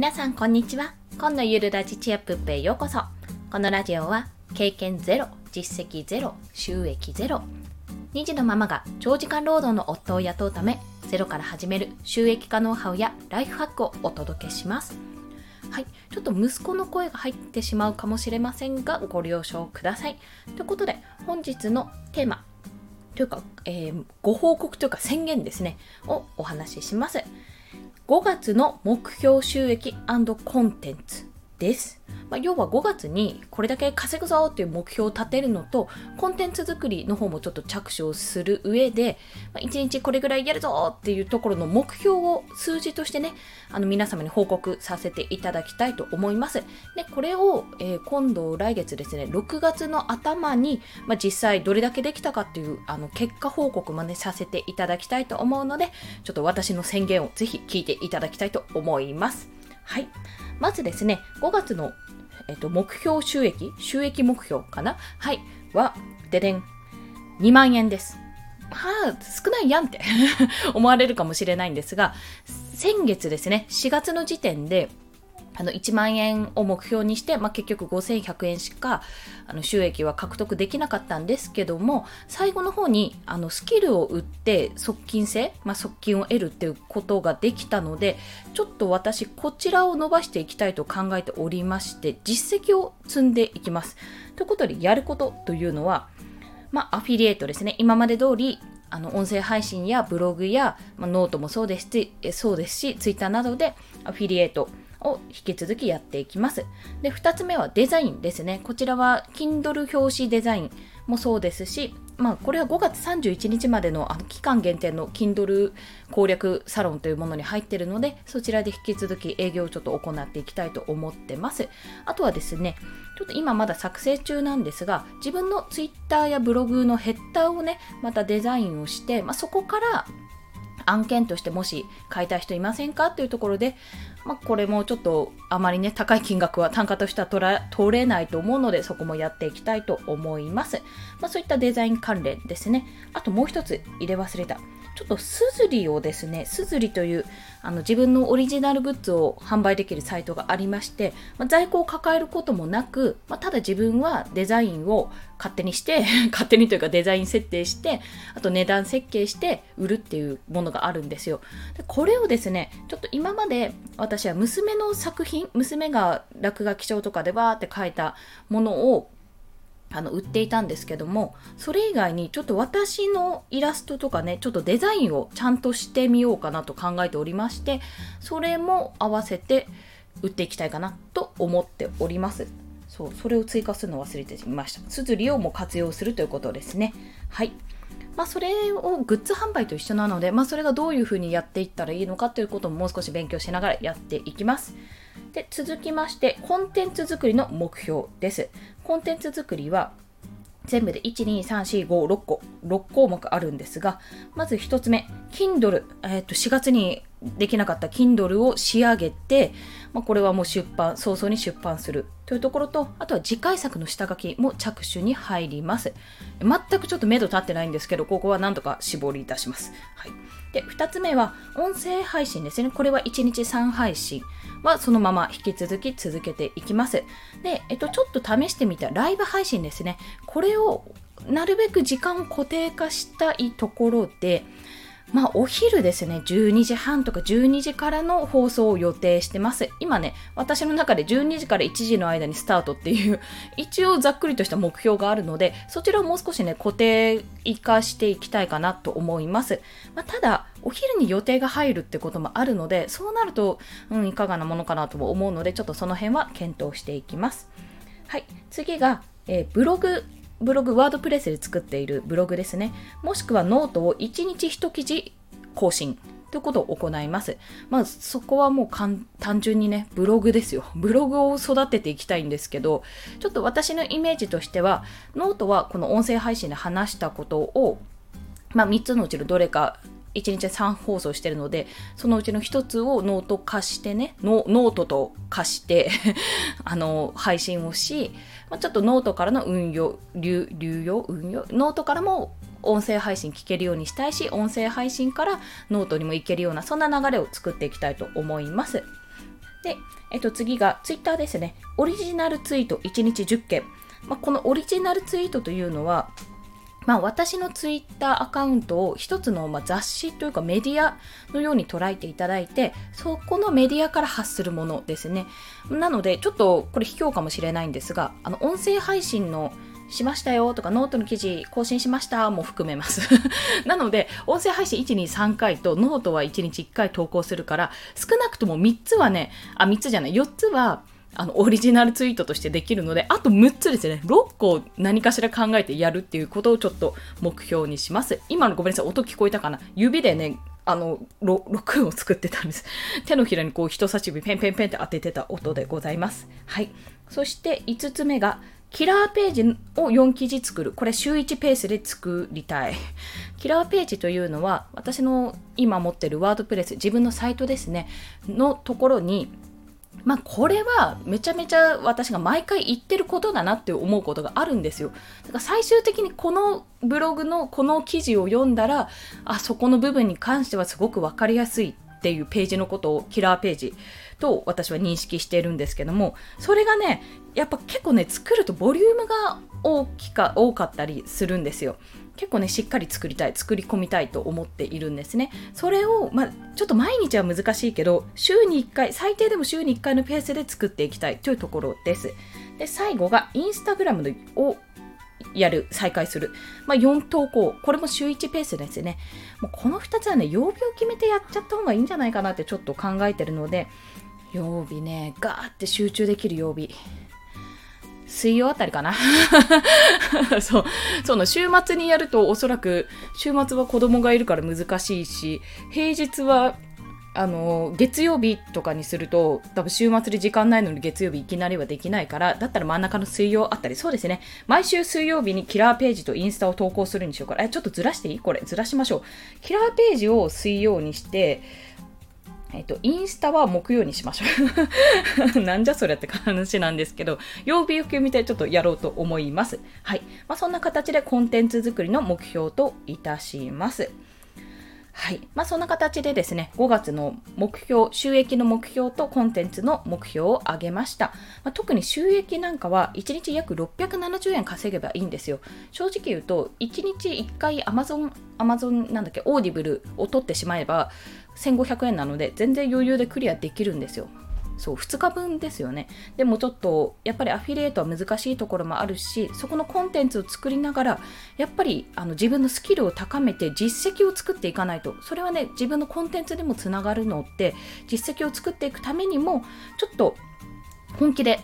皆さんこんにちは。今のゆるラジチアップへようこそ。このラジオは経験ゼロ実績ゼロ収益ゼロ。2児のママが長時間労働の夫を雇うためゼロから始める収益化ノウハウやライフハックをお届けします。はい、ちょっと息子の声が入ってしまうかもしれませんがご了承ください。ということで本日のテーマというか、えー、ご報告というか宣言ですねをお話しします。5月の目標収益コンテンツ。です。まあ、要は5月にこれだけ稼ぐぞっていう目標を立てるのとコンテンツ作りの方もちょっと着手をする上で、まあ、1日これぐらいやるぞっていうところの目標を数字としてねあの皆様に報告させていただきたいと思います。でこれを、えー、今度来月ですね6月の頭に、まあ、実際どれだけできたかっていうあの結果報告もねさせていただきたいと思うのでちょっと私の宣言をぜひ聞いていただきたいと思います。はい。まずですね、5月の、えっと、目標収益、収益目標かな？はい。は、ででん。2万円です。はあ、少ないやんって 思われるかもしれないんですが、先月ですね、4月の時点で、あの1万円を目標にして、まあ、結局5100円しかあの収益は獲得できなかったんですけども最後の方にあのスキルを売って側近性、まあ、側近を得るっていうことができたのでちょっと私こちらを伸ばしていきたいと考えておりまして実績を積んでいきます。ということでやることというのは、まあ、アフィリエイトですね今まで通りあの音声配信やブログや、まあ、ノートもそうですしそうですしツイッターなどでアフィリエイトを引き続きやっていきます。で、2つ目はデザインですね。こちらは Kindle 表紙デザインもそうですし、まあ、これは5月31日までのあの期間限定の Kindle 攻略サロンというものに入っているので、そちらで引き続き営業をちょっと行っていきたいと思ってます。あとはですね、ちょっと今まだ作成中なんですが、自分の Twitter やブログのヘッダーをね、またデザインをして、まあ、そこから案件としてもし買いたい人いませんか？っていうところで、まあ、これもちょっとあまりね、高い金額は単価としては取れないと思うので、そこもやっていきたいと思います。まあ、そういったデザイン関連ですね。あともう一つ入れ忘れた。ちょっとすずりをですね、すずりというあの自分のオリジナルグッズを販売できるサイトがありまして、まあ、在庫を抱えることもなく、まあ、ただ自分はデザインを勝手にして 勝手にというかデザイン設定してあと値段設計して売るっていうものがあるんですよでこれをですねちょっと今まで私は娘の作品娘が落書き帳とかでバーって書いたものをあの売っていたんですけどもそれ以外にちょっと私のイラストとかねちょっとデザインをちゃんとしてみようかなと考えておりましてそれも合わせて売っていきたいかなと思っております。そうそれを追加するの忘れてみました。すずりをも活用するということですね。はい。まあ、それをグッズ販売と一緒なので、まあ、それがどういうふうにやっていったらいいのかということももう少し勉強しながらやっていきます。で続きましてコンテンツ作りの目標です。コンテンツ作りは全部で12345 6個6項目あるんですがまず1つ目 Kindle、えー、と4月にできなかった Kindle を仕上げて、まあ、これはもう出版早々に出版するというところとあとは次回作の下書きも着手に入ります全くちょっと目処立ってないんですけどここはなんとか絞り出します、はい、で2つ目は音声配信ですねこれは1日3配信はそのまま引き続き続けていきます。で、えっと、ちょっと試してみたライブ配信ですね。これをなるべく時間を固定化したいところで、まあ、お昼ですね、12時半とか12時からの放送を予定してます。今ね、私の中で12時から1時の間にスタートっていう、一応ざっくりとした目標があるので、そちらをもう少しね、固定化していきたいかなと思います。まあ、ただ、お昼に予定が入るってこともあるので、そうなると、うん、いかがなものかなとも思うので、ちょっとその辺は検討していきます。はい、次が、えー、ブログブログ、ワードプレスで作っているブログですね。もしくはノートを1日1記事更新ということを行います。まあそこはもう単純にね、ブログですよ。ブログを育てていきたいんですけど、ちょっと私のイメージとしては、ノートはこの音声配信で話したことを、まあ3つのうちのどれか1日3放送してるので、そのうちの1つをノート化してね、ノートと化して あの、配信をし、まあ、ちょっとノートからの運用、流流用運用ノートからも音声配信聞けるようにしたいし、音声配信からノートにも行けるような、そんな流れを作っていきたいと思います。で、えっと、次がツイッターですね。オリジナルツイート1日10件。まあ、このオリジナルツイートというのは、まあ、私のツイッターアカウントを一つのま雑誌というかメディアのように捉えていただいてそこのメディアから発するものですね。なのでちょっとこれ卑怯かもしれないんですがあの音声配信のしましたよとかノートの記事更新しましたも含めます。なので音声配信123回とノートは1日1回投稿するから少なくとも3つはねあ3つじゃない4つはあの、オリジナルツイートとしてできるので、あと6つですね。6個何かしら考えてやるっていうことをちょっと目標にします。今のごめんなさい、音聞こえたかな？指でね、あの、6を作ってたんです。手のひらにこう人差し指ペンペンペンって当ててた音でございます。はい。そして5つ目が、キラーページを4記事作る。これ週1ペースで作りたい。キラーページというのは、私の今持ってるワードプレス、自分のサイトですね、のところに、まあこれはめちゃめちゃ私が毎回言ってることだなって思うことがあるんですよ。だから最終的にこのブログのこの記事を読んだら、あそこの部分に関してはすごく分かりやすいっていうページのことをキラーページと私は認識しているんですけども、それがね、やっぱ結構ね、作るとボリュームが大きか、多かったりするんですよ。結構ねしっかり作りたい作り込みたいと思っているんですねそれを、ま、ちょっと毎日は難しいけど週に1回最低でも週に1回のペースで作っていきたいというところですで最後がインスタグラムをやる、再開する。まあ、4投稿。これも週1ペースですね。もうこの2つはね、曜日を決めてやっちゃった方がいいんじゃないかなってちょっと考えてるので、曜日ね、ガーって集中できる曜日。水曜あたりかな。そう。その週末にやるとおそらく週末は子供がいるから難しいし、平日はあの月曜日とかにすると多分週末で時間ないのに月曜日いきなりはできないからだったら真ん中の水曜あったりそうですね。毎週水曜日にキラーページとインスタを投稿するにしようから。えちょっとずらしていい？これ。ずらしましょう。キラーページを水曜にしてえっ、と、インスタは木曜にしましょう。なんじゃそれって話なんですけど、曜日を決めてちょっとやろうと思います。はい。まあ、そんな形でコンテンツ作りの目標といたします。はい。まあ、そんな形でですね、5月の目標、収益の目標とコンテンツの目標を上げました。まあ、特に収益なんかは1日約670円稼げばいいんですよ。正直言うと、1日1回 Amazon、Amazon なんだっけ、オーディブルを取ってしまえば、1500円なので、全然余裕でクリアできるんですよ。そう2日分ですよねでもちょっとやっぱりアフィリエイトは難しいところもあるしそこのコンテンツを作りながらやっぱりあの自分のスキルを高めて実績を作っていかないとそれはね自分のコンテンツでもつながるのって実績を作っていくためにもちょっと本気で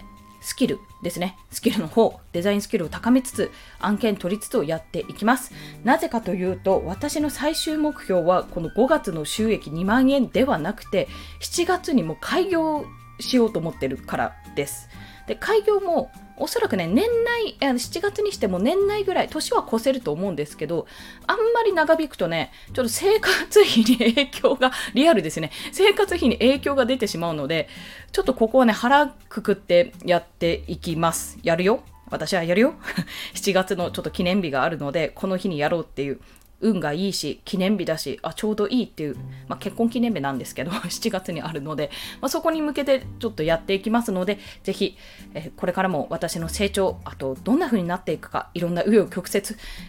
スキルですね。スキルの方、デザインスキルを高めつつ、案件取りつつをやっていきます。なぜかというと、私の最終目標は、この5月の収益2万円ではなくて、7月にも開業しようと思ってるからです。で開業もおそらくね年内7月にしても年内ぐらい年は越せると思うんですけどあんまり長引くとねちょっと生活費に影響が リアルですね。生活費に影響が出てしまうのでちょっとここはね腹くくってやっていきます。やるよ。私はやるよ。7月のちょっと記念日があるのでこの日にやろうっていう運がいいし記念日だしあちょうどいいっていう、まあ、結婚記念日なんですけど 7月にあるので、まあ、そこに向けてちょっとやっていきますのでぜひ、え、これからも私の成長あとどんな風になっていくかいろんな紆余曲折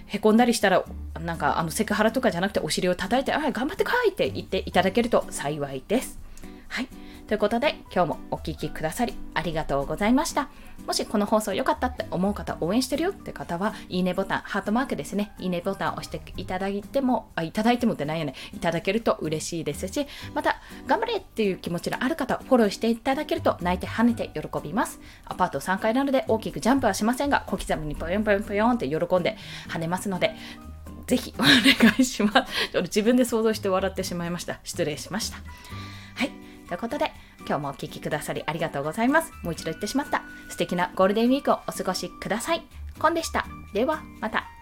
へこんだりしたらなんかあのセクハラとかじゃなくてお尻を叩いてあ頑張ってこいって言っていただけると幸いです。はいということで、今日もお聴きくださりありがとうございました。もしこの放送良かったって思う方、応援してるよって方は、いいねボタン、ハートマークですね、いいねボタンを押していただいても、あいただいてもってないよね、いただけると嬉しいですし、また、頑張れっていう気持ちのある方、フォローしていただけると、泣いて跳ねて喜びます。アパート3階なので大きくジャンプはしませんが、小刻みにぽよんぽよんぽよんって喜んで跳ねますので、ぜひお願いします。ちょっと自分で想像して笑ってしまいました。失礼しました。はい。ということで、今日もお聴きくださりありがとうございます。もう一度言ってしまった。素敵なゴールデンウィークをお過ごしください。コンでした。では、また。